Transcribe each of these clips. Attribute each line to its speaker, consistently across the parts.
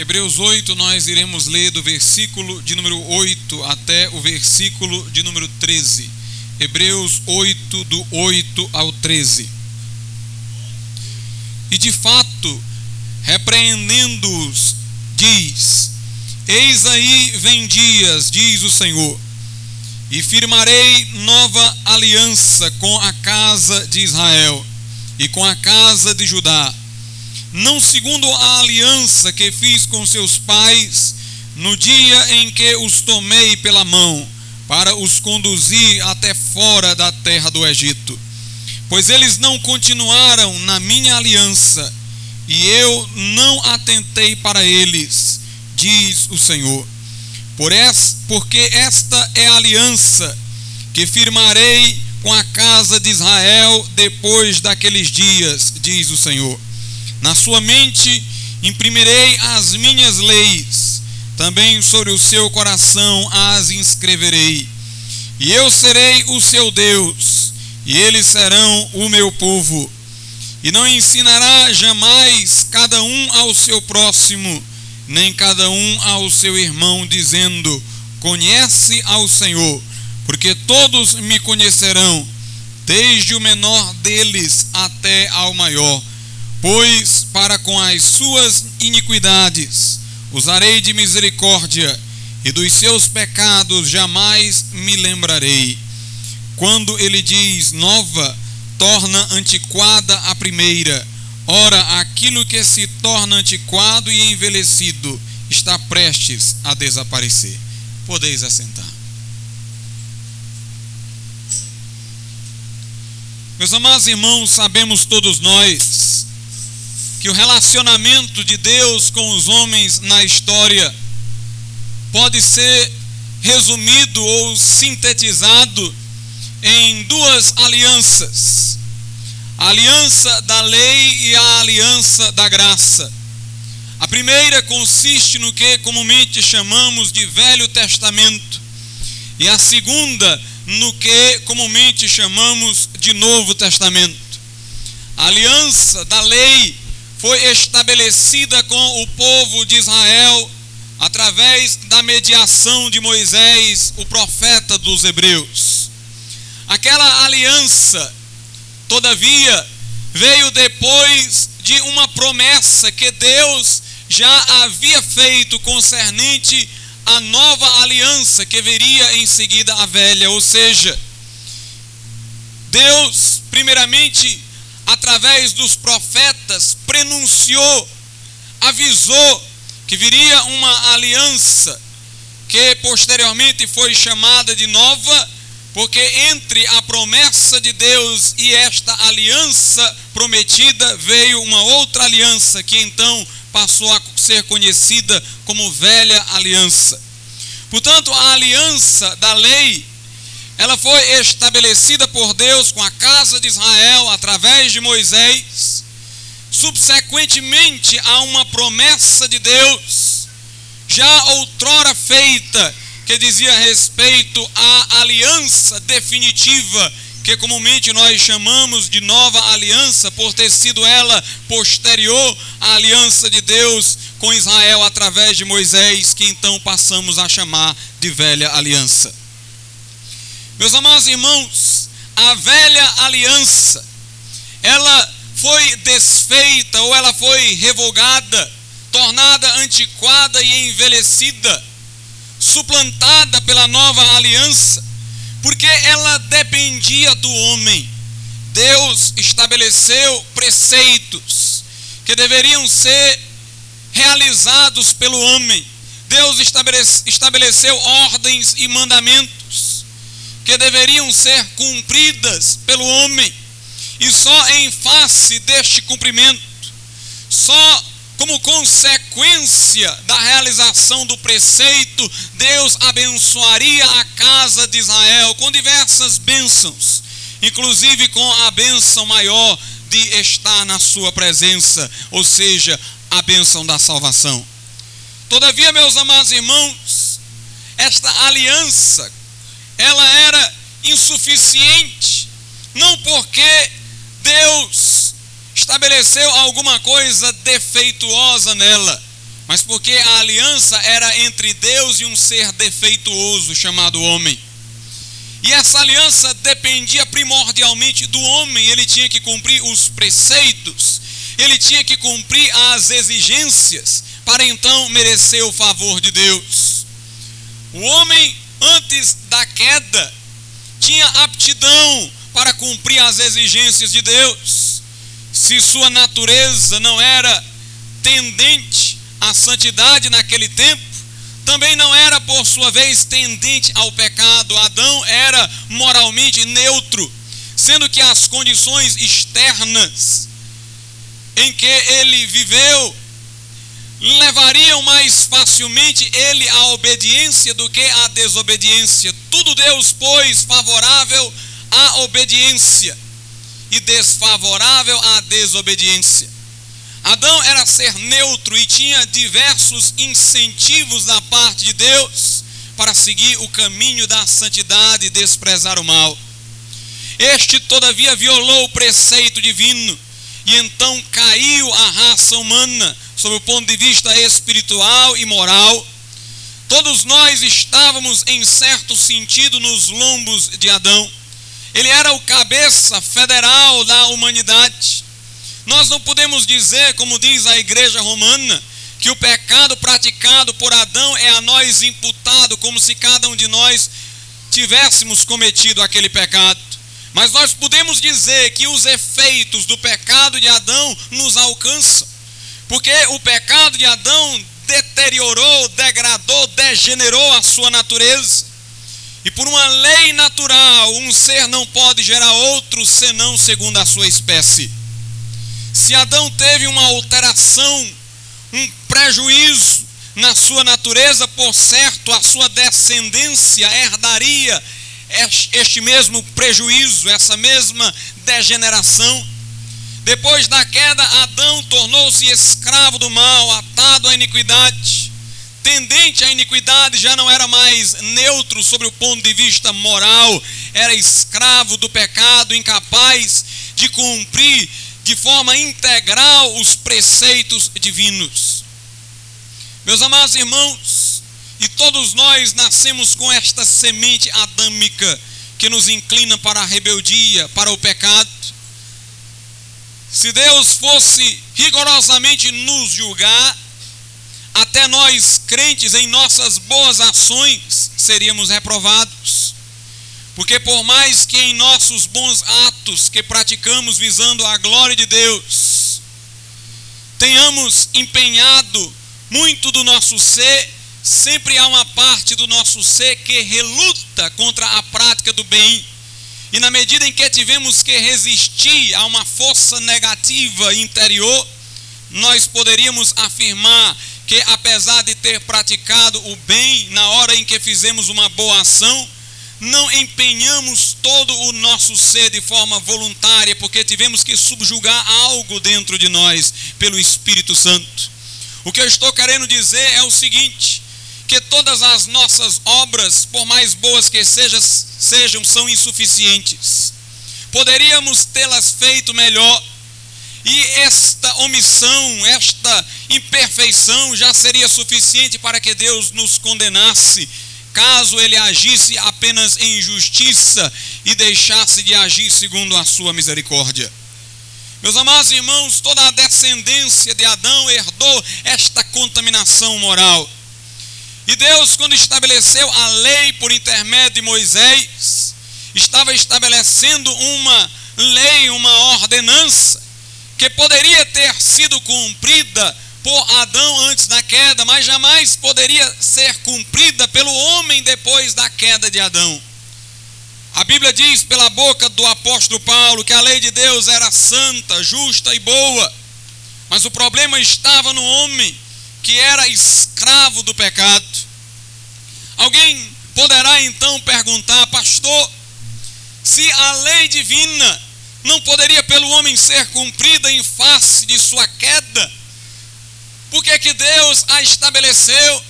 Speaker 1: Hebreus 8, nós iremos ler do versículo de número 8 até o versículo de número 13. Hebreus 8, do 8 ao 13. E de fato, repreendendo-os, diz: Eis aí vem dias, diz o Senhor, e firmarei nova aliança com a casa de Israel e com a casa de Judá não segundo a aliança que fiz com seus pais no dia em que os tomei pela mão para os conduzir até fora da terra do Egito. Pois eles não continuaram na minha aliança, e eu não atentei para eles, diz o Senhor. Por essa, porque esta é a aliança que firmarei com a casa de Israel depois daqueles dias, diz o Senhor na sua mente imprimirei as minhas leis, também sobre o seu coração as inscreverei. E eu serei o seu Deus, e eles serão o meu povo. E não ensinará jamais cada um ao seu próximo, nem cada um ao seu irmão, dizendo: Conhece ao Senhor, porque todos me conhecerão, desde o menor deles até ao maior Pois para com as suas iniquidades usarei de misericórdia, e dos seus pecados jamais me lembrarei. Quando ele diz nova, torna antiquada a primeira. Ora, aquilo que se torna antiquado e envelhecido está prestes a desaparecer. Podeis assentar. Meus amados irmãos, sabemos todos nós que o relacionamento de Deus com os homens na história pode ser resumido ou sintetizado em duas alianças: a aliança da lei e a aliança da graça. A primeira consiste no que comumente chamamos de Velho Testamento, e a segunda no que comumente chamamos de Novo Testamento. A aliança da lei foi estabelecida com o povo de Israel através da mediação de Moisés, o profeta dos Hebreus. Aquela aliança, todavia, veio depois de uma promessa que Deus já havia feito concernente à nova aliança que viria em seguida a velha, ou seja, Deus, primeiramente, através dos profetas, prenunciou, avisou que viria uma aliança que posteriormente foi chamada de nova, porque entre a promessa de Deus e esta aliança prometida veio uma outra aliança que então passou a ser conhecida como velha aliança. Portanto, a aliança da lei ela foi estabelecida por Deus com a casa de Israel através de Moisés. Subsequentemente a uma promessa de Deus, já outrora feita, que dizia respeito à aliança definitiva, que comumente nós chamamos de nova aliança, por ter sido ela posterior à aliança de Deus com Israel através de Moisés, que então passamos a chamar de velha aliança. Meus amados irmãos, a velha aliança, ela foi desfeita ou ela foi revogada, tornada antiquada e envelhecida, suplantada pela nova aliança, porque ela dependia do homem. Deus estabeleceu preceitos que deveriam ser realizados pelo homem. Deus estabeleceu ordens e mandamentos que deveriam ser cumpridas pelo homem, e só em face deste cumprimento, só como consequência da realização do preceito, Deus abençoaria a casa de Israel com diversas bênçãos, inclusive com a bênção maior de estar na sua presença, ou seja, a bênção da salvação. Todavia, meus amados irmãos, esta aliança ela era insuficiente, não porque Deus estabeleceu alguma coisa defeituosa nela, mas porque a aliança era entre Deus e um ser defeituoso chamado homem. E essa aliança dependia primordialmente do homem, ele tinha que cumprir os preceitos, ele tinha que cumprir as exigências para então merecer o favor de Deus. O homem, antes da queda, tinha aptidão para cumprir as exigências de Deus. Se sua natureza não era tendente à santidade naquele tempo, também não era, por sua vez, tendente ao pecado. Adão era moralmente neutro, sendo que as condições externas em que ele viveu levariam mais facilmente ele à obediência do que à desobediência. Tudo Deus pôs favorável à obediência e desfavorável à desobediência. Adão era ser neutro e tinha diversos incentivos da parte de Deus para seguir o caminho da santidade e desprezar o mal. Este, todavia, violou o preceito divino e então caiu a raça humana sob o ponto de vista espiritual e moral. Todos nós estávamos, em certo sentido, nos lombos de Adão. Ele era o cabeça federal da humanidade. Nós não podemos dizer, como diz a igreja romana, que o pecado praticado por Adão é a nós imputado, como se cada um de nós tivéssemos cometido aquele pecado. Mas nós podemos dizer que os efeitos do pecado de Adão nos alcançam, porque o pecado de Adão deteriorou, degradou, degenerou a sua natureza. E por uma lei natural, um ser não pode gerar outro senão segundo a sua espécie. Se Adão teve uma alteração, um prejuízo na sua natureza, por certo, a sua descendência herdaria este mesmo prejuízo, essa mesma degeneração. Depois da queda, Adão tornou-se escravo do mal, atado à iniquidade. Tendente à iniquidade, já não era mais neutro sobre o ponto de vista moral, era escravo do pecado, incapaz de cumprir de forma integral os preceitos divinos. Meus amados irmãos, e todos nós nascemos com esta semente adâmica que nos inclina para a rebeldia, para o pecado. Se Deus fosse rigorosamente nos julgar, até nós crentes em nossas boas ações seríamos reprovados. Porque por mais que em nossos bons atos que praticamos visando a glória de Deus, tenhamos empenhado muito do nosso ser, sempre há uma parte do nosso ser que reluta contra a prática do bem. E na medida em que tivemos que resistir a uma força negativa interior, nós poderíamos afirmar que apesar de ter praticado o bem na hora em que fizemos uma boa ação, não empenhamos todo o nosso ser de forma voluntária, porque tivemos que subjugar algo dentro de nós pelo Espírito Santo. O que eu estou querendo dizer é o seguinte: que todas as nossas obras, por mais boas que sejam, sejam são insuficientes. Poderíamos tê-las feito melhor, e esta omissão, esta imperfeição já seria suficiente para que Deus nos condenasse caso ele agisse apenas em justiça e deixasse de agir segundo a sua misericórdia. Meus amados irmãos, toda a descendência de Adão herdou esta contaminação moral. E Deus, quando estabeleceu a lei por intermédio de Moisés, estava estabelecendo uma lei, uma ordenança, que poderia ter sido cumprida por Adão antes da queda, mas jamais poderia ser cumprida pelo homem depois da queda de Adão. A Bíblia diz pela boca do apóstolo Paulo que a lei de Deus era santa, justa e boa, mas o problema estava no homem que era escravo do pecado. Alguém poderá então perguntar, pastor, se a lei divina não poderia pelo homem ser cumprida em face de sua queda, por que, que Deus a estabeleceu?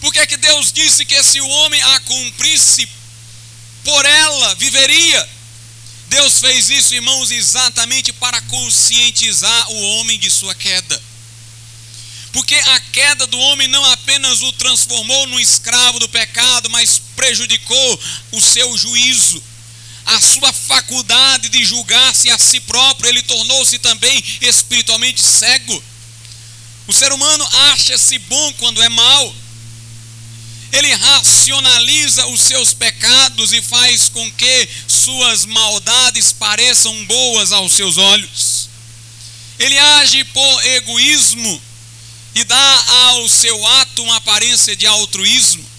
Speaker 1: Por que, que Deus disse que se o homem a cumprisse, por ela viveria? Deus fez isso, irmãos, exatamente para conscientizar o homem de sua queda. Porque a queda do homem não apenas o transformou num escravo do pecado, mas prejudicou o seu juízo, a sua faculdade de julgar-se a si próprio, ele tornou-se também espiritualmente cego. O ser humano acha-se bom quando é mau. Ele racionaliza os seus pecados e faz com que suas maldades pareçam boas aos seus olhos. Ele age por egoísmo e dá ao seu ato uma aparência de altruísmo.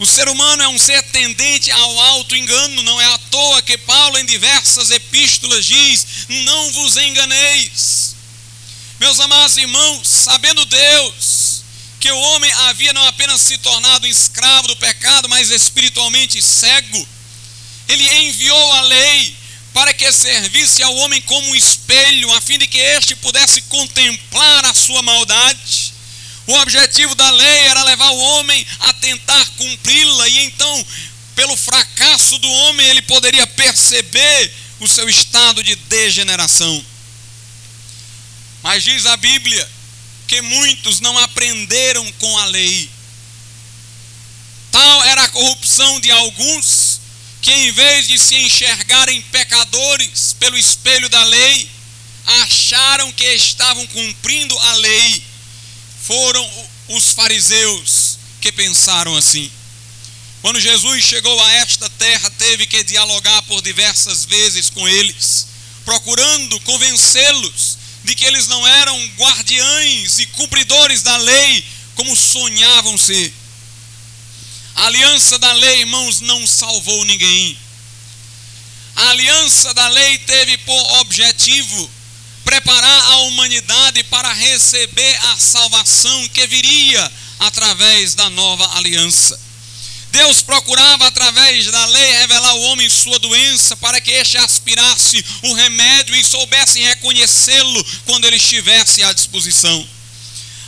Speaker 1: O ser humano é um ser tendente ao auto-engano, não é à toa que Paulo, em diversas epístolas, diz: Não vos enganeis. Meus amados irmãos, sabendo Deus que o homem havia não apenas se tornado escravo do pecado, mas espiritualmente cego, ele enviou a lei para que servisse ao homem como um espelho, a fim de que este pudesse contemplar a sua maldade. O objetivo da lei era levar o homem a tentar cumpri-la, e então, pelo fracasso do homem, ele poderia perceber o seu estado de degeneração. Mas diz a Bíblia que muitos não aprenderam com a lei. Tal era a corrupção de alguns que em vez de se enxergarem pecadores pelo espelho da lei, acharam que estavam cumprindo a lei. Foram os fariseus que pensaram assim. Quando Jesus chegou a esta terra, teve que dialogar por diversas vezes com eles, procurando convencê-los de que eles não eram guardiães e cumpridores da lei como sonhavam ser. A aliança da lei, irmãos, não salvou ninguém. A aliança da lei teve por objetivo preparar a humanidade para receber a salvação que viria através da nova aliança. Deus procurava, através da lei, revelar ao homem sua doença, para que este aspirasse o remédio e soubesse reconhecê-lo quando ele estivesse à disposição.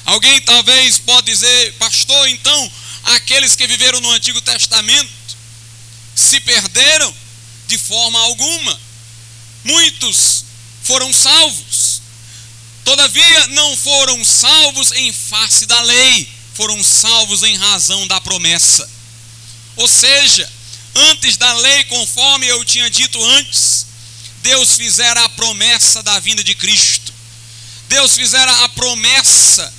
Speaker 1: Alguém talvez pode dizer, pastor, então aqueles que viveram no Antigo Testamento se perderam de forma alguma. Muitos foram salvos. Todavia, não foram salvos em face da lei, foram salvos em razão da promessa. Ou seja, antes da lei, conforme eu tinha dito antes, Deus fizera a promessa da vinda de Cristo. Deus fizera a promessa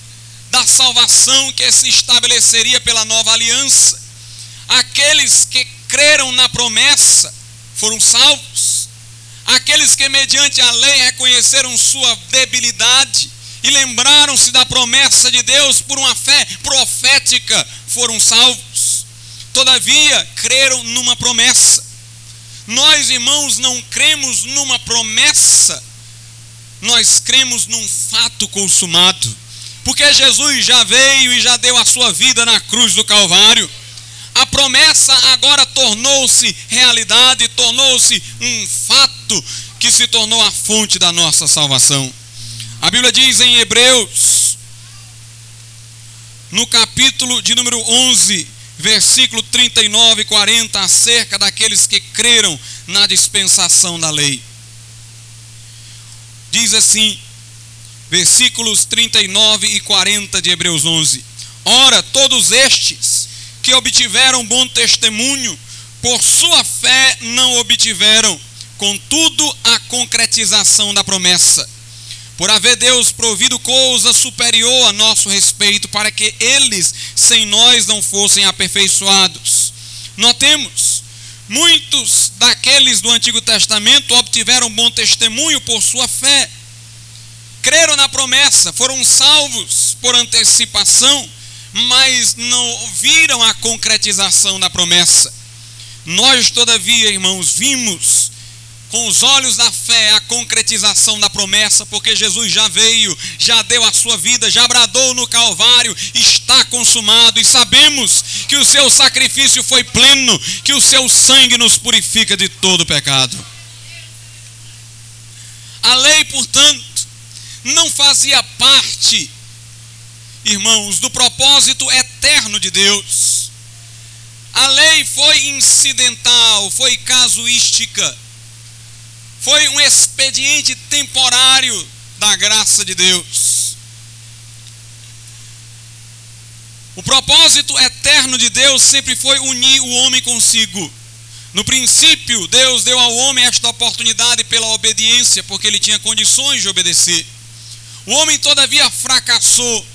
Speaker 1: da salvação que se estabeleceria pela nova aliança. Aqueles que creram na promessa foram salvos. Aqueles que, mediante a lei, reconheceram sua debilidade e lembraram-se da promessa de Deus por uma fé profética foram salvos. Todavia, creram numa promessa. Nós, irmãos, não cremos numa promessa, nós cremos num fato consumado. Porque Jesus já veio e já deu a sua vida na cruz do Calvário. A promessa agora tornou-se realidade, tornou-se um fato que se tornou a fonte da nossa salvação. A Bíblia diz em Hebreus, no capítulo de número 11, versículo 39 e 40, acerca daqueles que creram na dispensação da lei. Diz assim: versículos 39 e 40 de Hebreus 11. Ora, todos estes que obtiveram bom testemunho, por sua fé não obtiveram, contudo, a concretização da promessa. Por haver Deus provido coisa superior a nosso respeito, para que eles, sem nós, não fossem aperfeiçoados. Notemos, muitos daqueles do Antigo Testamento obtiveram bom testemunho por sua fé creram na promessa, foram salvos por antecipação, mas não viram a concretização da promessa. Nós, todavia, irmãos, vimos com os olhos da fé a concretização da promessa, porque Jesus já veio, já deu a sua vida, já bradou no Calvário, está consumado, e sabemos que o seu sacrifício foi pleno, que o seu sangue nos purifica de todo pecado. A lei, portanto, não fazia parte, irmãos, do propósito eterno de Deus. A lei foi incidental, foi casuística, foi um expediente temporário da graça de Deus. O propósito eterno de Deus sempre foi unir o homem consigo. No princípio, Deus deu ao homem esta oportunidade pela obediência, porque ele tinha condições de obedecer. O homem, todavia, fracassou.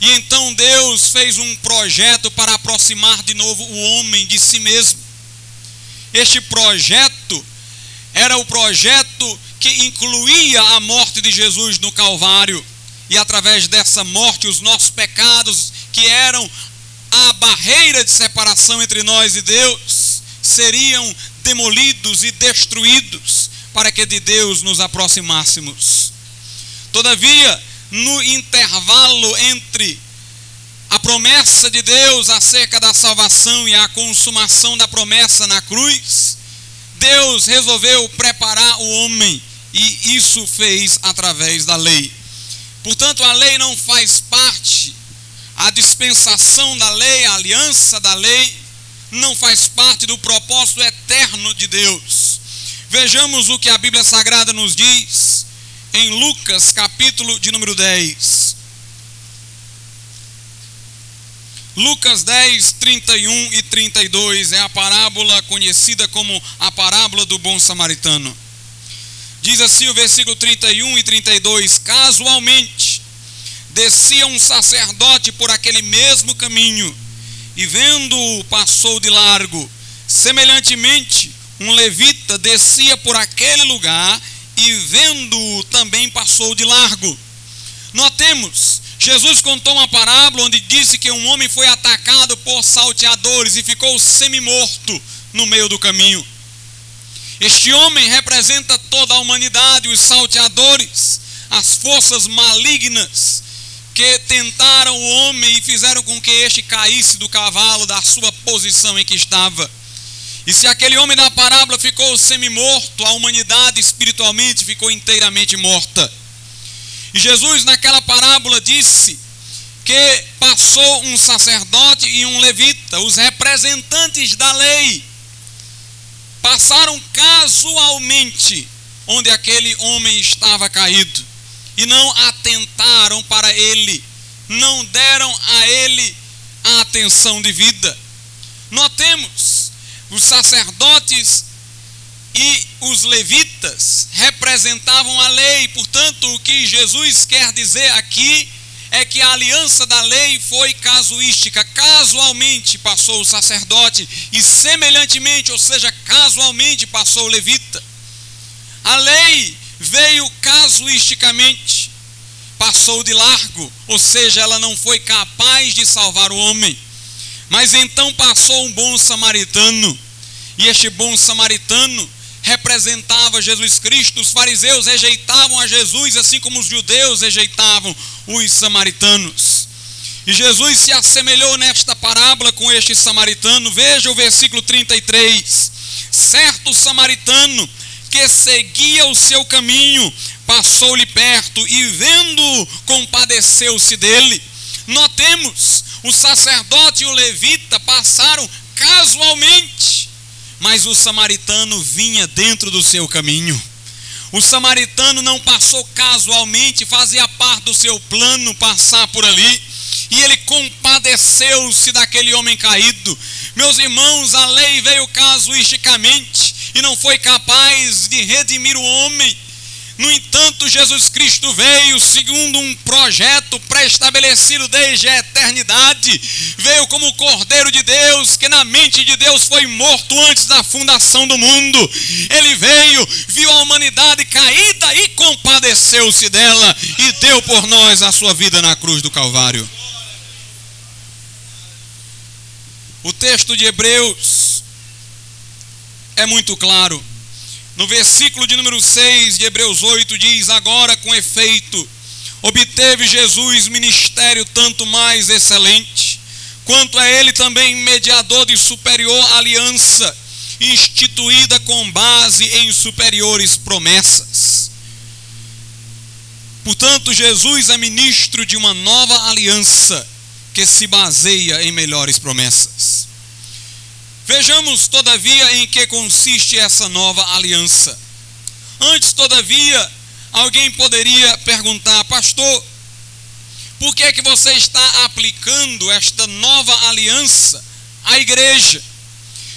Speaker 1: E então Deus fez um projeto para aproximar de novo o homem de si mesmo. Este projeto era o projeto que incluía a morte de Jesus no Calvário. E através dessa morte, os nossos pecados, que eram a barreira de separação entre nós e Deus, seriam demolidos e destruídos para que de Deus nos aproximássemos. Todavia, no intervalo entre a promessa de Deus acerca da salvação e a consumação da promessa na cruz, Deus resolveu preparar o homem e isso fez através da lei. Portanto, a lei não faz parte, a dispensação da lei, a aliança da lei, não faz parte do propósito eterno de Deus. Vejamos o que a Bíblia Sagrada nos diz em Lucas, capítulo de número 10. Lucas 10, 31 e 32 é a parábola conhecida como a parábola do bom samaritano. Diz assim o versículo 31 e 32: Casualmente descia um sacerdote por aquele mesmo caminho e vendo-o passou de largo. Semelhantemente, um levita descia por aquele lugar e vendo-o também passou de largo. Notemos, Jesus contou uma parábola onde disse que um homem foi atacado por salteadores e ficou semi-morto no meio do caminho. Este homem representa toda a humanidade, os salteadores, as forças malignas que tentaram o homem e fizeram com que este caísse do cavalo da sua posição em que estava. E se aquele homem da parábola ficou semi-morto, a humanidade espiritualmente ficou inteiramente morta. E Jesus, naquela parábola, disse que passou um sacerdote e um levita, os representantes da lei, passaram casualmente onde aquele homem estava caído e não atentaram para ele, não deram a ele a atenção devida. Notemos, os sacerdotes e os levitas representavam a lei, portanto, o que Jesus quer dizer aqui é que a aliança da lei foi casuística, casualmente passou o sacerdote e semelhantemente, ou seja, casualmente passou o levita. A lei veio casuisticamente, passou de largo, ou seja, ela não foi capaz de salvar o homem. Mas então passou um bom samaritano, e este bom samaritano representava Jesus Cristo. Os fariseus rejeitavam a Jesus, assim como os judeus rejeitavam os samaritanos. E Jesus se assemelhou nesta parábola com este samaritano. Veja o versículo 33. Certo samaritano que seguia o seu caminho, passou-lhe perto e, vendo, compadeceu-se dele. Notemos, o sacerdote e o levita passaram casualmente, mas o samaritano vinha dentro do seu caminho. O samaritano não passou casualmente, fazia parte do seu plano passar por ali, e ele compadeceu-se daquele homem caído. Meus irmãos, a lei veio casuisticamente e não foi capaz de redimir o homem. No entanto, Jesus Cristo veio segundo um projeto pré-estabelecido desde a eternidade. Veio como o Cordeiro de Deus, que na mente de Deus foi morto antes da fundação do mundo. Ele veio, viu a humanidade caída e compadeceu-se dela e deu por nós a sua vida na cruz do Calvário. O texto de Hebreus é muito claro. No versículo de número 6 de Hebreus 8 diz: Agora com efeito, obteve Jesus ministério tanto mais excelente, quanto é ele também mediador de superior aliança, instituída com base em superiores promessas. Portanto, Jesus é ministro de uma nova aliança que se baseia em melhores promessas. Vejamos, todavia, em que consiste essa nova aliança. Antes, todavia, alguém poderia perguntar, pastor, Por que, é que você está aplicando esta nova aliança à igreja?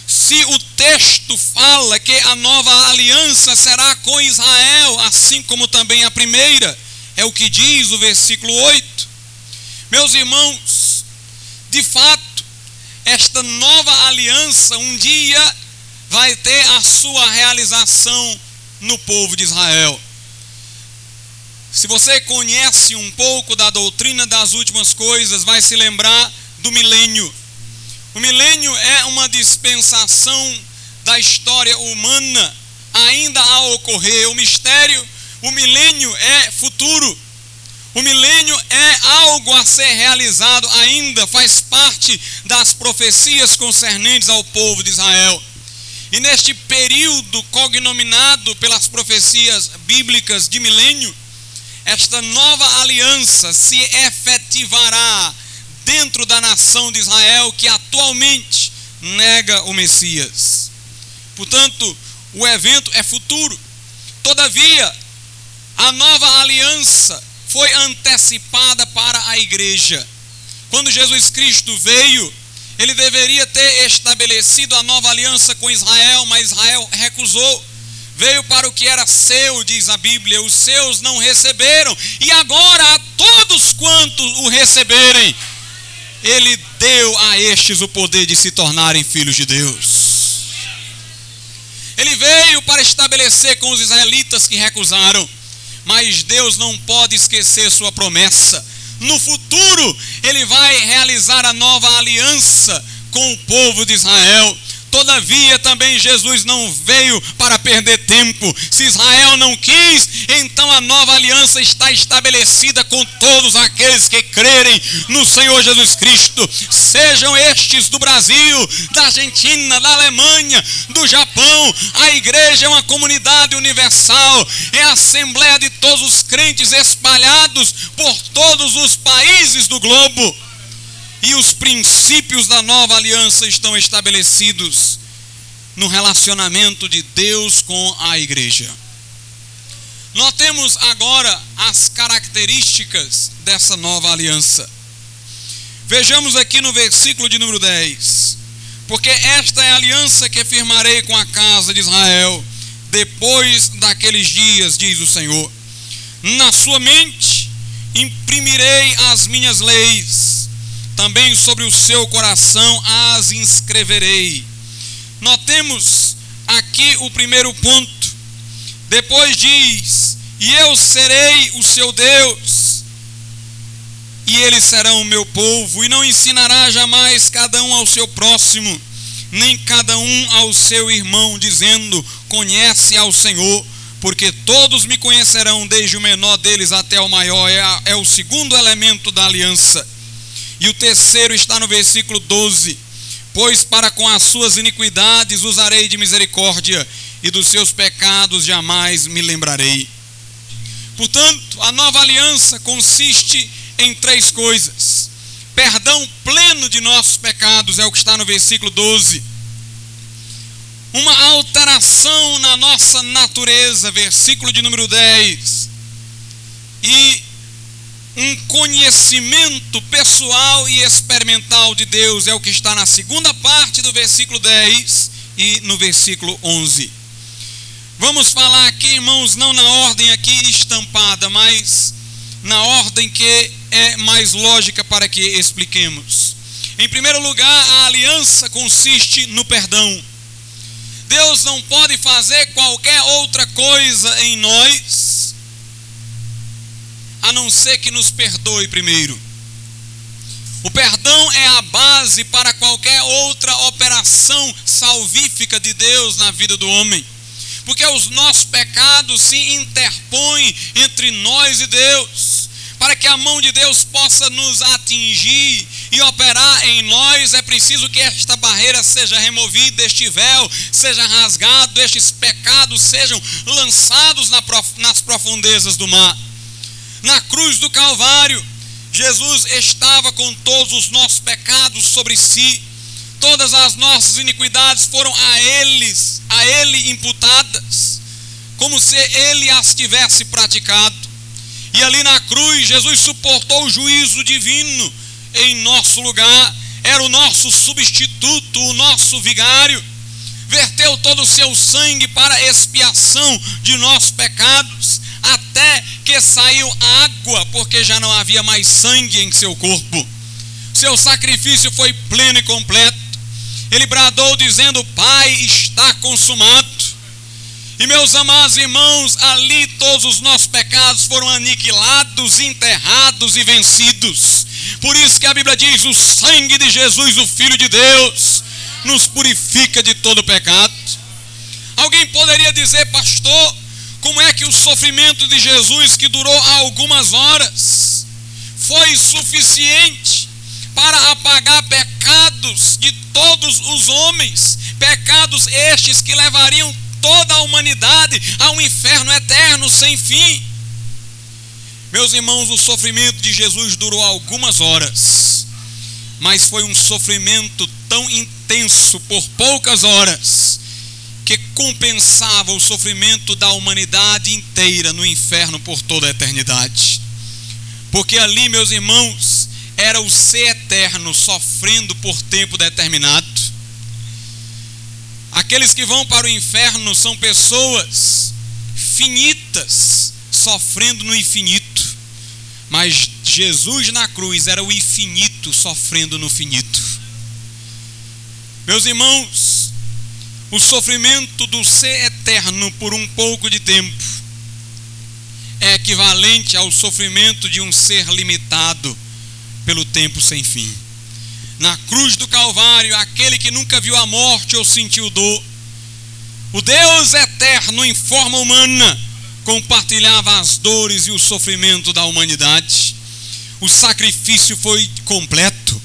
Speaker 1: Se o texto fala que a nova aliança será com Israel, assim como também a primeira, é o que diz o versículo 8. Meus irmãos, de fato, esta nova aliança um dia vai ter a sua realização no povo de Israel. Se você conhece um pouco da doutrina das últimas coisas, vai se lembrar do milênio. O milênio é uma dispensação da história humana ainda a ocorrer. O mistério, o milênio é futuro. O milênio é algo a ser realizado ainda, faz parte das profecias concernentes ao povo de Israel. E neste período cognominado pelas profecias bíblicas de milênio, esta nova aliança se efetivará dentro da nação de Israel que atualmente nega o Messias. Portanto, o evento é futuro. Todavia, a nova aliança foi antecipada para a igreja. Quando Jesus Cristo veio, ele deveria ter estabelecido a nova aliança com Israel, mas Israel recusou. Veio para o que era seu, diz a Bíblia, os seus não receberam, e agora a todos quantos o receberem, ele deu a estes o poder de se tornarem filhos de Deus. Ele veio para estabelecer com os israelitas que recusaram, mas Deus não pode esquecer sua promessa. No futuro, ele vai realizar a nova aliança com o povo de Israel. Todavia, também Jesus não veio para perder tempo. Se Israel não quis, então a nova aliança está estabelecida com todos aqueles que crerem no Senhor Jesus Cristo, sejam estes do Brasil, da Argentina, da Alemanha, do Japão. A igreja é uma comunidade universal, é a assembleia de todos os crentes espalhados por todos os países do globo e os princípios da nova aliança estão estabelecidos no relacionamento de Deus com a igreja. Notemos agora as características dessa nova aliança. Vejamos aqui no versículo de número 10. Porque esta é a aliança que firmarei com a casa de Israel depois daqueles dias, diz o Senhor. Na sua mente imprimirei as minhas leis também sobre o seu coração as inscreverei. Notemos aqui o primeiro ponto. Depois diz: E eu serei o seu Deus, e eles serão o meu povo, e não ensinará jamais cada um ao seu próximo, nem cada um ao seu irmão, dizendo: Conhece ao Senhor, porque todos me conhecerão, desde o menor deles até o maior. É, a, é o segundo elemento da aliança e o terceiro está no versículo 12: Pois para com as suas iniquidades usarei de misericórdia, e dos seus pecados jamais me lembrarei. Portanto, a nova aliança consiste em três coisas: perdão pleno de nossos pecados, é o que está no versículo 12. Uma alteração na nossa natureza, versículo de número 10. E um conhecimento pessoal e experimental de Deus, é o que está na segunda parte do versículo 10 e no versículo 11. Vamos falar aqui, irmãos, não na ordem aqui estampada, mas na ordem que é mais lógica para que expliquemos. Em primeiro lugar, a aliança consiste no perdão. Deus não pode fazer qualquer outra coisa em nós a não ser que nos perdoe primeiro. O perdão é a base para qualquer outra operação salvífica de Deus na vida do homem. Porque os nossos pecados se interpõem entre nós e Deus. Para que a mão de Deus possa nos atingir e operar em nós, é preciso que esta barreira seja removida, este véu seja rasgado, estes pecados sejam lançados nas profundezas do mar. Na cruz do Calvário, Jesus estava com todos os nossos pecados sobre si. Todas as nossas iniquidades foram a eles, a ele imputadas, como se ele as tivesse praticado. E ali na cruz, Jesus suportou o juízo divino em nosso lugar, era o nosso substituto, o nosso vigário. Verteu todo o seu sangue para expiação de nossos pecados, até que saiu água, porque já não havia mais sangue em seu corpo. Seu sacrifício foi pleno e completo. Ele bradou dizendo: Pai, está consumado. E meus amados irmãos, ali todos os nossos pecados foram aniquilados, enterrados e vencidos. Por isso que a Bíblia diz: o sangue de Jesus, o Filho de Deus, nos purifica de todo pecado. Alguém poderia dizer, pastor, como é que o sofrimento de Jesus, que durou algumas horas, foi suficiente para apagar pecados de todos os homens, pecados estes que levariam toda a humanidade a um inferno eterno sem fim. Meus irmãos, o sofrimento de Jesus durou algumas horas, mas foi um sofrimento tão intenso por poucas horas que compensava o sofrimento da humanidade inteira no inferno por toda a eternidade. Porque ali, meus irmãos, era o ser eterno sofrendo por tempo determinado Aqueles que vão para o inferno são pessoas finitas, sofrendo no infinito. Mas Jesus na cruz era o infinito sofrendo no finito. Meus irmãos, o sofrimento do ser eterno por um pouco de tempo é equivalente ao sofrimento de um ser limitado pelo tempo sem fim na cruz do Calvário, aquele que nunca viu a morte ou sentiu dor. O Deus eterno em forma humana compartilhava as dores e o sofrimento da humanidade. O sacrifício foi completo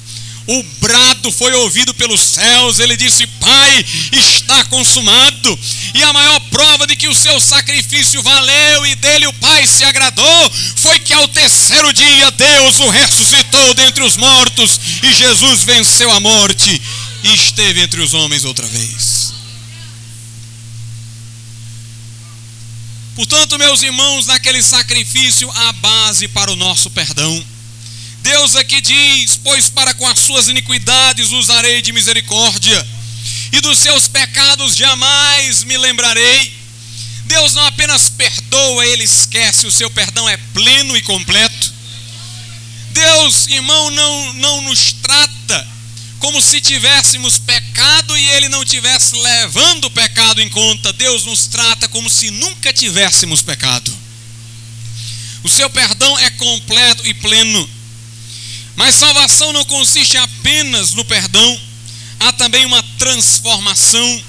Speaker 1: o brado foi ouvido pelos céus, ele disse: Pai, está consumado. E a maior prova de que o seu sacrifício valeu e dele o Pai se agradou foi que ao terceiro dia Deus o ressuscitou dentre os mortos e Jesus venceu a morte e esteve entre os homens outra vez. Portanto, meus irmãos, naquele sacrifício, a base para o nosso perdão. Deus aqui diz: Pois para com as suas iniquidades usarei de misericórdia, e dos seus pecados jamais me lembrarei. Deus não apenas perdoa, ele esquece, o seu perdão é pleno e completo. Deus, irmão, não, não nos trata como se tivéssemos pecado e ele não tivesse levando o pecado em conta. Deus nos trata como se nunca tivéssemos pecado. O seu perdão é completo e pleno. Mas salvação não consiste apenas no perdão, há também uma transformação.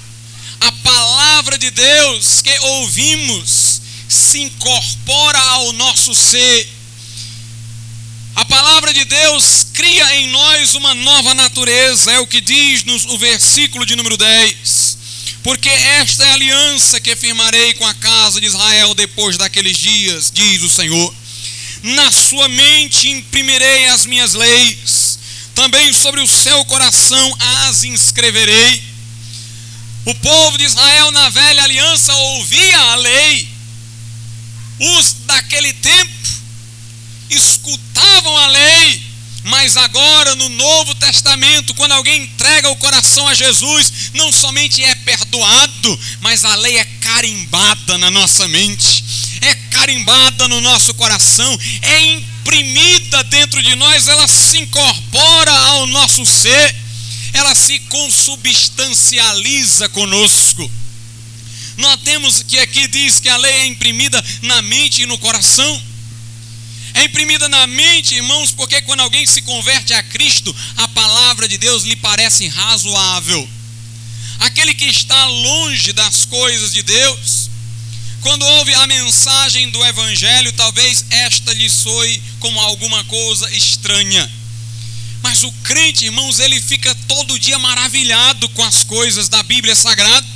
Speaker 1: A palavra de Deus que ouvimos se incorpora ao nosso ser. A palavra de Deus cria em nós uma nova natureza, é o que diz nos o versículo de número 10. Porque esta é a aliança que firmarei com a casa de Israel depois daqueles dias, diz o Senhor na sua mente imprimirei as minhas leis, também sobre o seu coração as inscreverei. O povo de Israel na velha aliança ouvia a lei, os daquele tempo escutavam a lei, mas agora no Novo Testamento, quando alguém entrega o coração a Jesus, não somente é perdoado, mas a lei é carimbada na nossa mente carimbada no nosso coração, é imprimida dentro de nós, ela se incorpora ao nosso ser, ela se consubstancializa conosco. Notemos que aqui diz que a lei é imprimida na mente e no coração. É imprimida na mente, irmãos, porque quando alguém se converte a Cristo, a palavra de Deus lhe parece razoável. Aquele que está longe das coisas de Deus, quando ouve a mensagem do Evangelho, talvez esta lhe soe como alguma coisa estranha. Mas o crente, irmãos, ele fica todo dia maravilhado com as coisas da Bíblia Sagrada.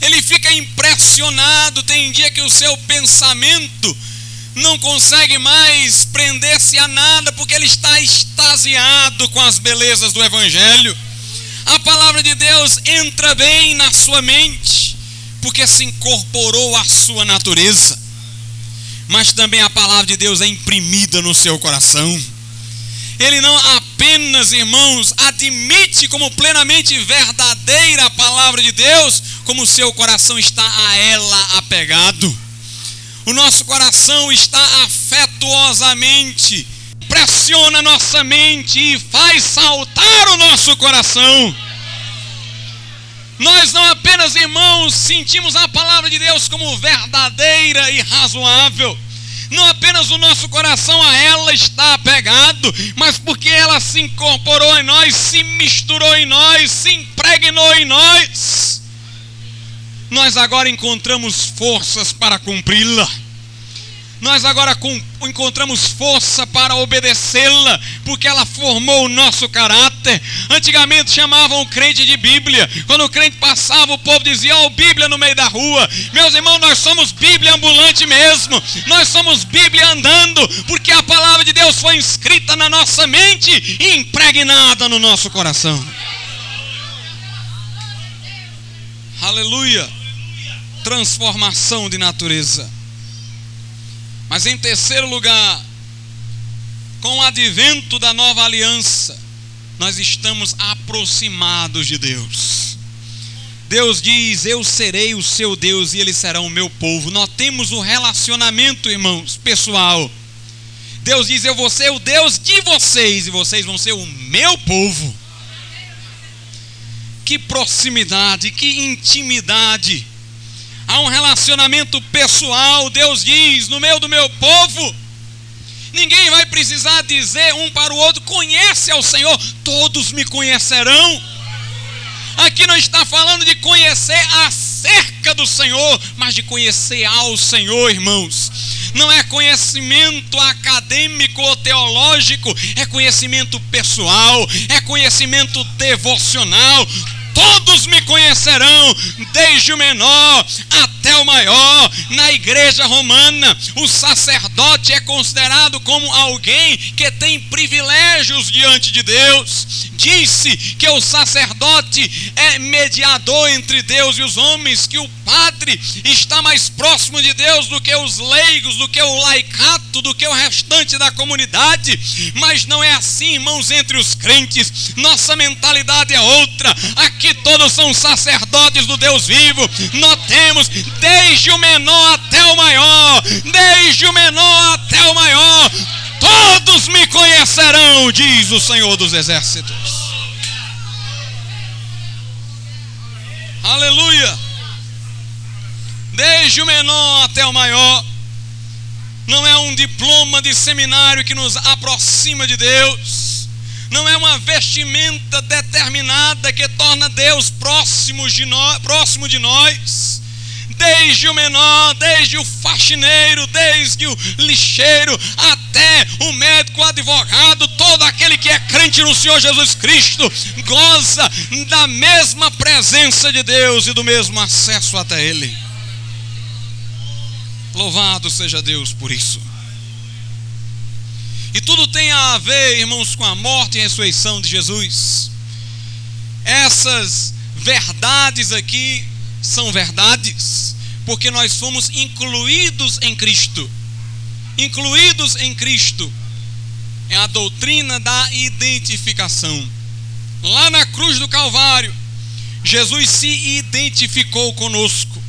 Speaker 1: Ele fica impressionado. Tem dia que o seu pensamento não consegue mais prender-se a nada, porque ele está extasiado com as belezas do Evangelho. A palavra de Deus entra bem na sua mente porque se incorporou à sua natureza. mas também a palavra de Deus é imprimida no seu coração. Ele não apenas, irmãos, admite como plenamente verdadeira a palavra de Deus, como o seu coração está a ela apegado. O nosso coração está afetuosamente, pressiona nossa mente e faz saltar o nosso coração. Nós não apenas, irmãos, sentimos a palavra de Deus como verdadeira e razoável, não apenas o nosso coração a ela está apegado, mas porque ela se incorporou em nós, se misturou em nós, se impregnou em nós, nós agora encontramos forças para cumpri-la nós agora encontramos força para obedecê-la, porque ela formou o nosso caráter. Antigamente chamavam o crente de Bíblia. Quando o crente passava, o povo dizia: Ó, oh, Bíblia no meio da rua. Meus irmãos, nós somos Bíblia ambulante mesmo. Nós somos Bíblia andando, porque a palavra de Deus foi inscrita na nossa mente e impregnada no nosso coração. Aleluia! Transformação de natureza. Mas em terceiro lugar, com o advento da nova aliança, nós estamos aproximados de Deus. Deus diz: Eu serei o seu Deus e ele será o meu povo. Nós temos o relacionamento, irmãos, pessoal. Deus diz: Eu vou ser o Deus de vocês e vocês vão ser o meu povo. Que proximidade, que intimidade há um relacionamento pessoal. Deus diz: no meio do meu povo, ninguém vai precisar dizer um para o outro: conhece ao Senhor, todos me conhecerão. Aqui não está falando de conhecer acerca do Senhor, mas de conhecer ao Senhor, irmãos. Não é conhecimento acadêmico ou teológico, é conhecimento pessoal, é conhecimento devocional todos me desde o menor até o maior. Na igreja romana, o sacerdote é considerado como alguém que tem privilégios diante de Deus. Disse que o sacerdote é mediador entre Deus e os homens, que o padre está mais próximo de Deus do que os leigos, do que o laicato, do que o restante da comunidade. Mas não é assim, irmãos, entre os crentes. Nossa mentalidade é outra. Aqui todos são sacerdotes do Deus vivo. Nós temos desde o menor até o maior, desde o menor até o maior, todos me conhecerão, diz o Senhor dos Exércitos. Aleluia! Desde o menor até o maior, não é um diploma de seminário que nos aproxima de Deus, não é uma vestimenta determinada que torna Deus próximo de nós, próximo de nós desde o menor, desde o faxineiro, desde o lixeiro, até o médico, o advogado, todo aquele que é crente no Senhor Jesus Cristo, goza da mesma presença de Deus e do mesmo acesso até Ele. Louvado seja Deus por isso. E tudo tem a ver, irmãos, com a morte e a ressurreição de Jesus. Essas verdades aqui são verdades, porque nós fomos incluídos em Cristo. Incluídos em Cristo é a doutrina da identificação. Lá na cruz do Calvário, Jesus se identificou conosco.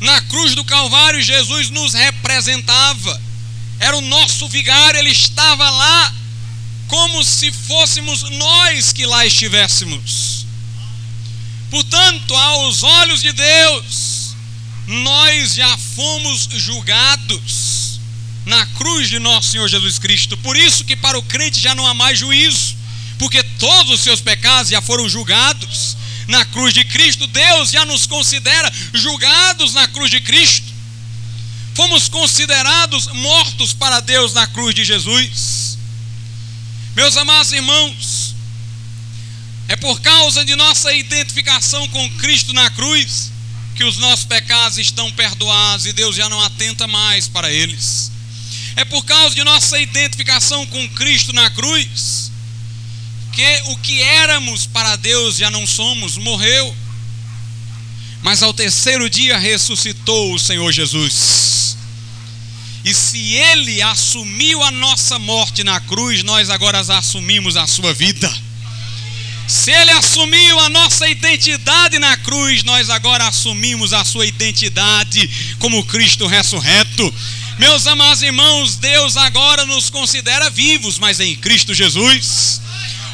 Speaker 1: Na cruz do Calvário, Jesus nos representava. Era o nosso vigário, ele estava lá como se fôssemos nós que lá estivéssemos. Portanto, aos olhos de Deus, nós já fomos julgados na cruz de nosso Senhor Jesus Cristo. Por isso que para o crente já não há mais juízo, porque todos os seus pecados já foram julgados na cruz de Cristo. Deus já nos considera julgados na cruz de Cristo. Fomos considerados mortos para Deus na cruz de Jesus. Meus amados irmãos, é por causa de nossa identificação com Cristo na cruz que os nossos pecados estão perdoados e Deus já não atenta mais para eles. É por causa de nossa identificação com Cristo na cruz que o que éramos para Deus já não somos, morreu. Mas ao terceiro dia ressuscitou o Senhor Jesus. E se ele assumiu a nossa morte na cruz, nós agora assumimos a sua vida. Se ele assumiu a nossa identidade na cruz, nós agora assumimos a sua identidade como Cristo ressurreto. Meus amados irmãos, Deus agora nos considera vivos, mas em Cristo Jesus.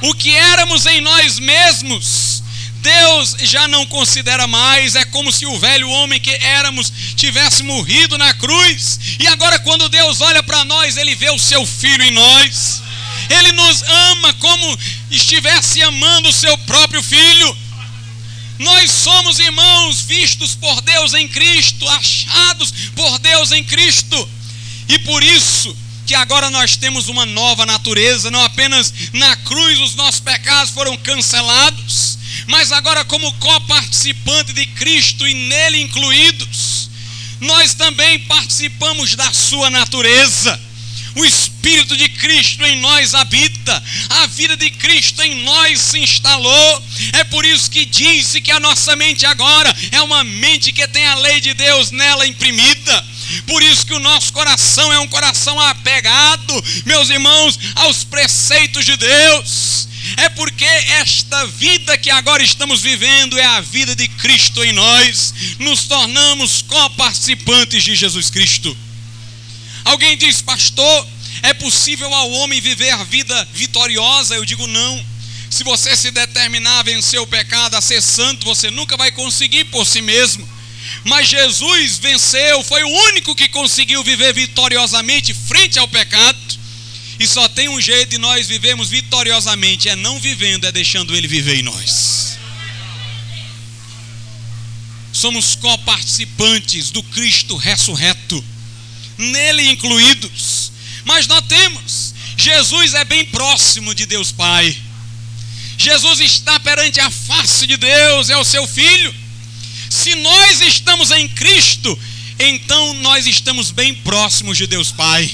Speaker 1: O que éramos em nós mesmos, Deus já não considera mais, é como se o velho homem que éramos tivesse morrido na cruz, e agora, quando Deus olha para nós, Ele vê o seu filho em nós, Ele nos ama como estivesse amando o seu próprio filho. Nós somos irmãos vistos por Deus em Cristo, achados por Deus em Cristo, e por isso que agora nós temos uma nova natureza, não apenas na cruz os nossos pecados foram cancelados, mas agora, como coparticipante de Cristo e nele incluídos, nós também participamos da sua natureza. O Espírito de Cristo em nós habita, a vida de Cristo em nós se instalou. É por isso que disse que a nossa mente agora é uma mente que tem a lei de Deus nela imprimida. Por isso que o nosso coração é um coração apegado, meus irmãos, aos preceitos de Deus é porque esta vida que agora estamos vivendo é a vida de Cristo em nós, nos tornamos coparticipantes de Jesus Cristo. Alguém diz, pastor, é possível ao homem viver a vida vitoriosa? Eu digo não. Se você se determinar a vencer o pecado, a ser santo, você nunca vai conseguir por si mesmo. Mas Jesus venceu, foi o único que conseguiu viver vitoriosamente frente ao pecado. E só tem um jeito de nós vivermos vitoriosamente: é não vivendo, é deixando Ele viver em nós. Somos coparticipantes do Cristo ressurreto, nele incluídos. Mas nós temos, Jesus é bem próximo de Deus Pai. Jesus está perante a face de Deus, é o seu Filho. Se nós estamos em Cristo, então nós estamos bem próximos de Deus Pai.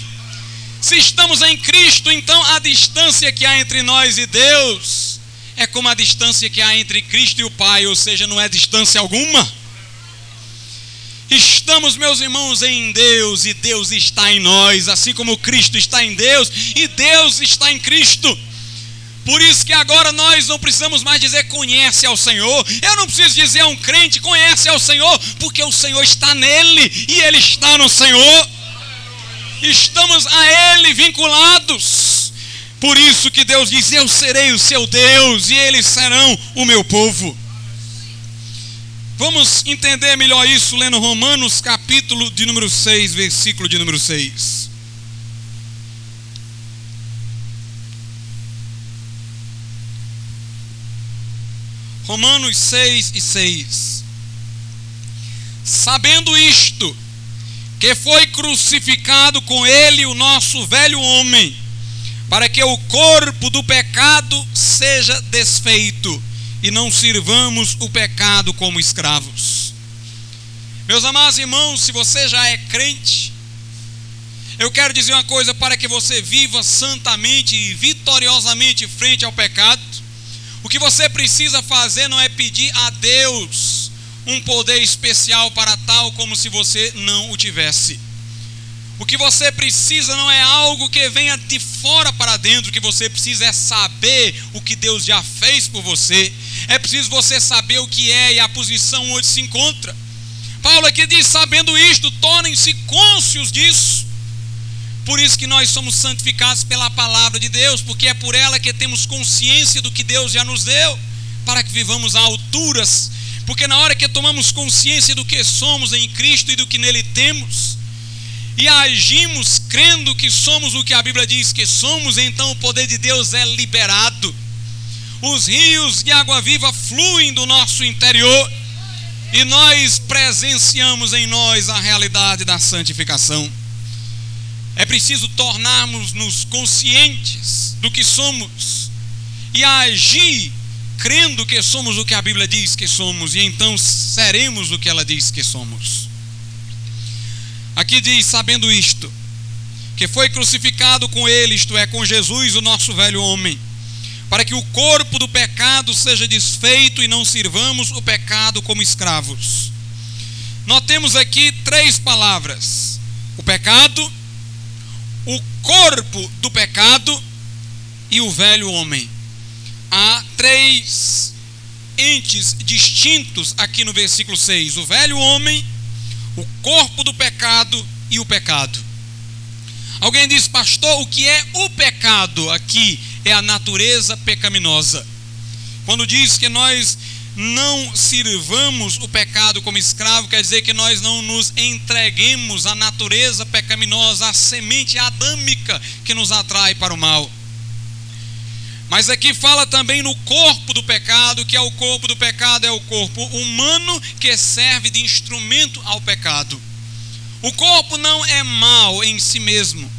Speaker 1: Se estamos em Cristo, então a distância que há entre nós e Deus é como a distância que há entre Cristo e o Pai, ou seja, não é distância alguma. Estamos, meus irmãos, em Deus e Deus está em nós, assim como Cristo está em Deus e Deus está em Cristo. Por isso que agora nós não precisamos mais dizer conhece ao Senhor. Eu não preciso dizer a um crente conhece ao Senhor, porque o Senhor está nele e ele está no Senhor estamos a Ele vinculados. Por isso que Deus diz: Eu serei o seu Deus e eles serão o meu povo. Vamos entender melhor isso lendo Romanos, capítulo de número 6, versículo de número 6. Romanos 6 e 6. Sabendo isto, que foi crucificado com ele o nosso velho homem, para que o corpo do pecado seja desfeito e não sirvamos o pecado como escravos. Meus amados irmãos, se você já é crente, eu quero dizer uma coisa para que você viva santamente e vitoriosamente frente ao pecado. O que você precisa fazer não é pedir a Deus um poder especial para tal como se você não o tivesse. O que você precisa não é algo que venha de fora para dentro, o que você precisa é saber o que Deus já fez por você. É preciso você saber o que é e a posição onde se encontra. Paulo aqui diz: sabendo isto, tornem-se cônscios disso. Por isso que nós somos santificados pela palavra de Deus, porque é por ela que temos consciência do que Deus já nos deu, para que vivamos a alturas porque na hora que tomamos consciência do que somos em Cristo e do que nele temos, e agimos crendo que somos o que a Bíblia diz que somos, então o poder de Deus é liberado. Os rios de água viva fluem do nosso interior e nós presenciamos em nós a realidade da santificação. É preciso tornarmos-nos conscientes do que somos e agir crendo que somos o que a Bíblia diz que somos, e então seremos o que ela diz que somos. Aqui diz: sabendo isto, que foi crucificado com ele, isto é, com Jesus, o nosso velho homem, para que o corpo do pecado seja desfeito e não sirvamos o pecado como escravos. Nós temos aqui três palavras: o pecado, o corpo do pecado e o velho homem. Há três entes distintos aqui no versículo 6: o velho homem, o corpo do pecado e o pecado. Alguém diz, pastor, o que é o pecado aqui? É a natureza pecaminosa. Quando diz que nós não sirvamos o pecado como escravo, quer dizer que nós não nos entreguemos à natureza pecaminosa, à semente adâmica que nos atrai para o mal. Mas aqui fala também no corpo do pecado, que é o corpo do pecado, é o corpo humano que serve de instrumento ao pecado. O corpo não é mal em si mesmo,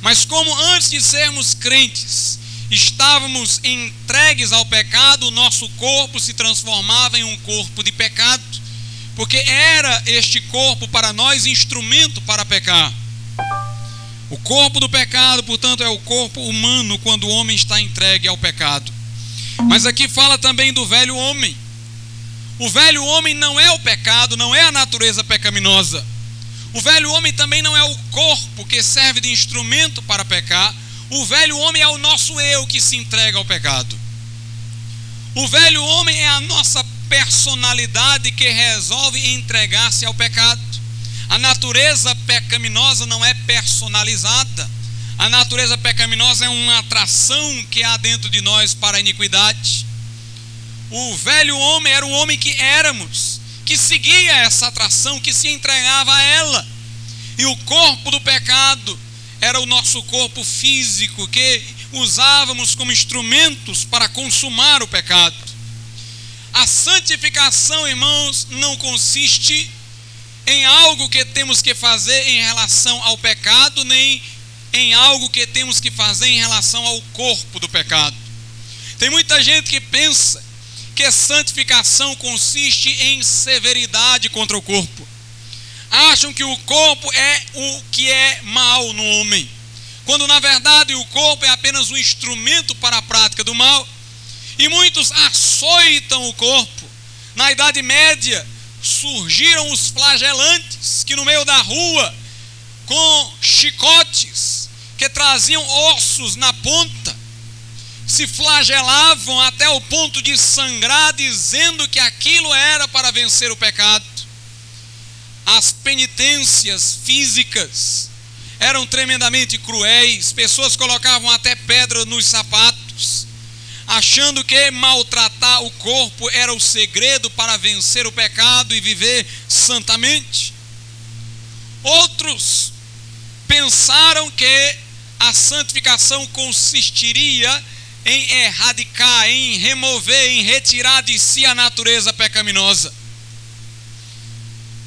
Speaker 1: mas como antes de sermos crentes, estávamos entregues ao pecado, o nosso corpo se transformava em um corpo de pecado, porque era este corpo para nós instrumento para pecar. O corpo do pecado, portanto, é o corpo humano quando o homem está entregue ao pecado. Mas aqui fala também do velho homem. O velho homem não é o pecado, não é a natureza pecaminosa. O velho homem também não é o corpo que serve de instrumento para pecar. O velho homem é o nosso eu que se entrega ao pecado. O velho homem é a nossa personalidade que resolve entregar-se ao pecado. A natureza pecaminosa não é personalizada. A natureza pecaminosa é uma atração que há dentro de nós para a iniquidade. O velho homem era o homem que éramos, que seguia essa atração, que se entregava a ela. E o corpo do pecado era o nosso corpo físico que usávamos como instrumentos para consumar o pecado. A santificação, irmãos, não consiste em algo que temos que fazer em relação ao pecado, nem em algo que temos que fazer em relação ao corpo do pecado. Tem muita gente que pensa que santificação consiste em severidade contra o corpo. Acham que o corpo é o que é mal no homem, quando na verdade o corpo é apenas um instrumento para a prática do mal. E muitos açoitam o corpo. Na Idade Média, surgiram os flagelantes que no meio da rua, com chicotes que traziam ossos na ponta, se flagelavam até o ponto de sangrar, dizendo que aquilo era para vencer o pecado. As penitências físicas eram tremendamente cruéis, pessoas colocavam até pedra nos sapatos achando que maltratar o corpo era o segredo para vencer o pecado e viver santamente. Outros pensaram que a santificação consistiria em erradicar, em remover, em retirar de si a natureza pecaminosa.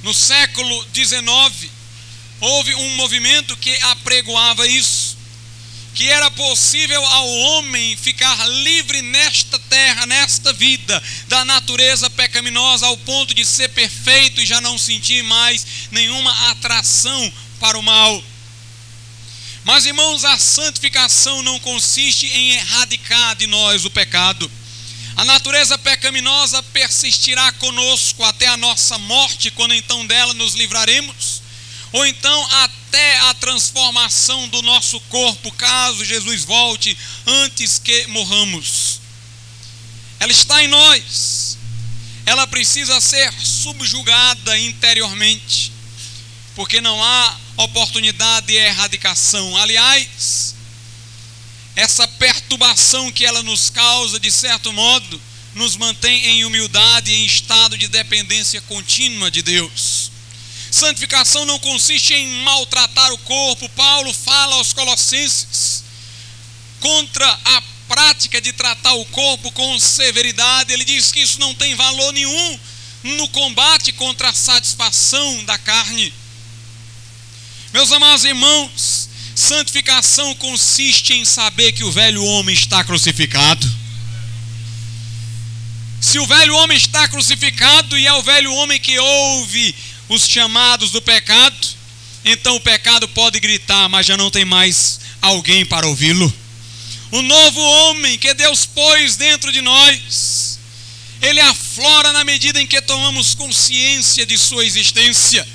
Speaker 1: No século XIX, houve um movimento que apregoava isso que era possível ao homem ficar livre nesta terra, nesta vida, da natureza pecaminosa, ao ponto de ser perfeito e já não sentir mais nenhuma atração para o mal. Mas, irmãos, a santificação não consiste em erradicar de nós o pecado. A natureza pecaminosa persistirá conosco até a nossa morte, quando então dela nos livraremos ou então até a transformação do nosso corpo, caso Jesus volte antes que morramos. Ela está em nós, ela precisa ser subjugada interiormente, porque não há oportunidade de erradicação. Aliás, essa perturbação que ela nos causa, de certo modo, nos mantém em humildade, em estado de dependência contínua de Deus. Santificação não consiste em maltratar o corpo. Paulo fala aos Colossenses contra a prática de tratar o corpo com severidade. Ele diz que isso não tem valor nenhum no combate contra a satisfação da carne. Meus amados irmãos, santificação consiste em saber que o velho homem está crucificado. Se o velho homem está crucificado e é o velho homem que ouve os chamados do pecado, então o pecado pode gritar, mas já não tem mais alguém para ouvi-lo. O novo homem que Deus pôs dentro de nós, ele aflora na medida em que tomamos consciência de sua existência.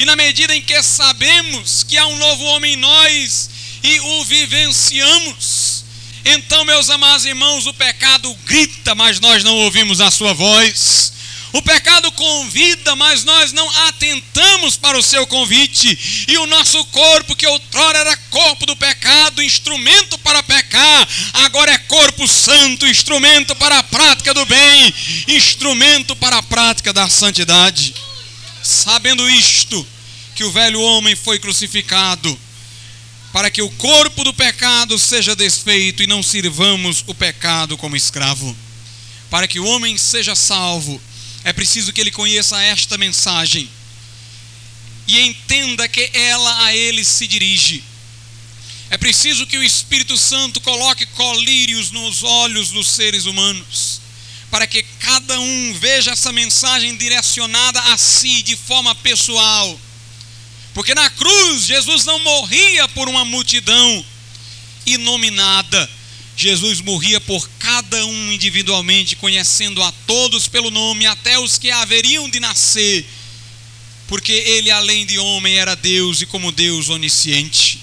Speaker 1: E na medida em que sabemos que há um novo homem em nós e o vivenciamos, então, meus amados irmãos, o pecado grita, mas nós não ouvimos a sua voz. O pecado convida, mas nós não atentamos para o seu convite. E o nosso corpo, que outrora era corpo do pecado, instrumento para pecar, agora é corpo santo, instrumento para a prática do bem, instrumento para a prática da santidade. Sabendo isto, que o velho homem foi crucificado, para que o corpo do pecado seja desfeito e não sirvamos o pecado como escravo. Para que o homem seja salvo, é preciso que ele conheça esta mensagem e entenda que ela a ele se dirige. É preciso que o Espírito Santo coloque colírios nos olhos dos seres humanos, para que cada um veja essa mensagem direcionada a si de forma pessoal. Porque na cruz Jesus não morria por uma multidão inominada, Jesus morria por cada um individualmente, conhecendo a todos pelo nome, até os que haveriam de nascer, porque ele, além de homem, era Deus e como Deus onisciente.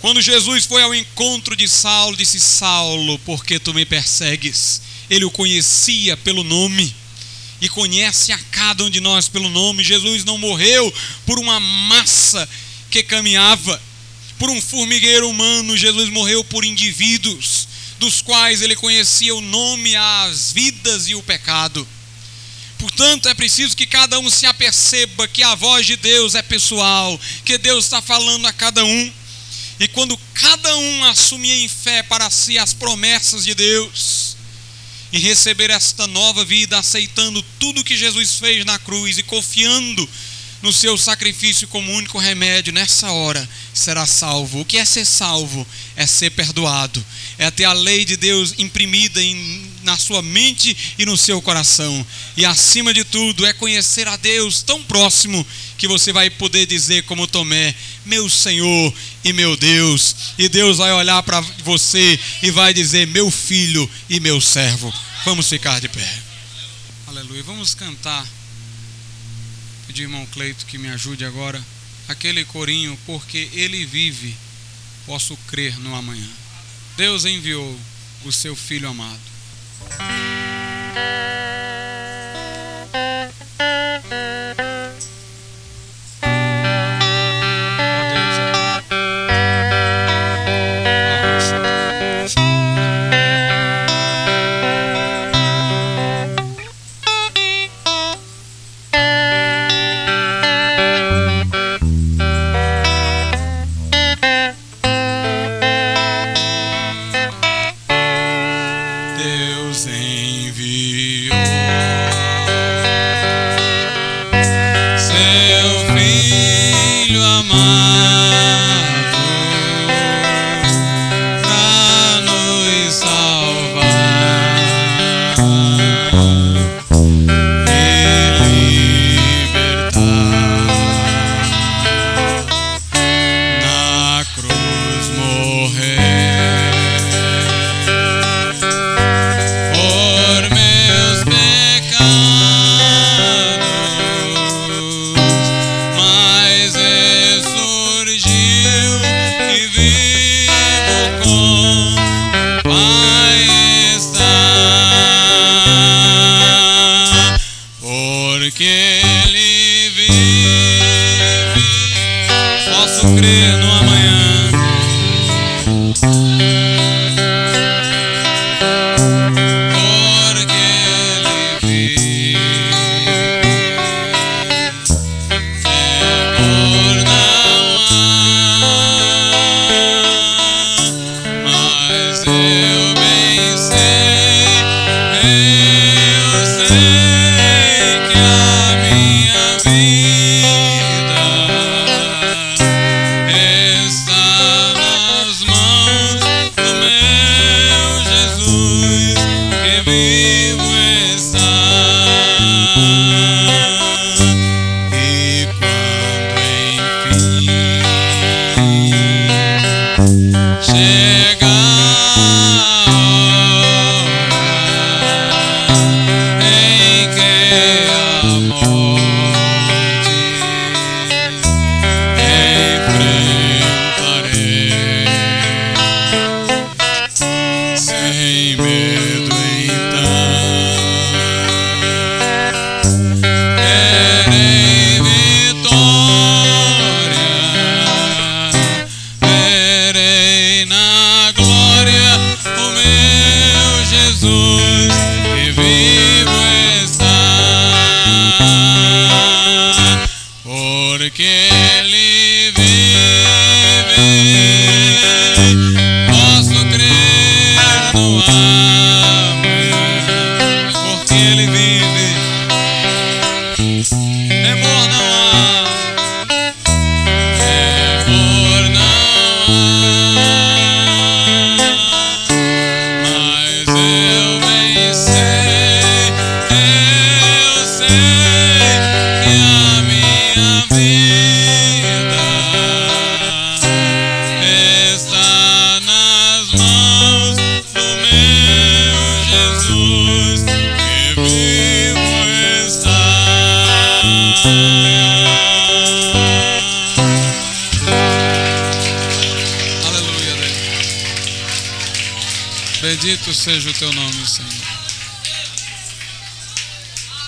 Speaker 1: Quando Jesus foi ao encontro de Saulo, disse: Saulo, por que tu me persegues? Ele o conhecia pelo nome e conhece a cada um de nós pelo nome. Jesus não morreu por uma massa que caminhava por um formigueiro humano, Jesus morreu por indivíduos, dos quais ele conhecia o nome, as vidas e o pecado. Portanto, é preciso que cada um se aperceba que a voz de Deus é pessoal, que Deus está falando a cada um. E quando cada um assumir em fé para si as promessas de Deus, e receber esta nova vida, aceitando tudo que Jesus fez na cruz e confiando no seu sacrifício como único remédio, nessa hora será salvo. O que é ser salvo? É ser perdoado, é ter a lei de Deus imprimida em, na sua mente e no seu coração. E acima de tudo, é conhecer a Deus tão próximo que você vai poder dizer, como Tomé: Meu Senhor e meu Deus. E Deus vai olhar para você e vai dizer: Meu filho e meu servo. Vamos ficar de pé. Aleluia. Vamos cantar pedir irmão Cleito que me ajude agora. Aquele corinho, porque ele vive, posso crer no amanhã. Deus enviou o seu filho amado. Thank you.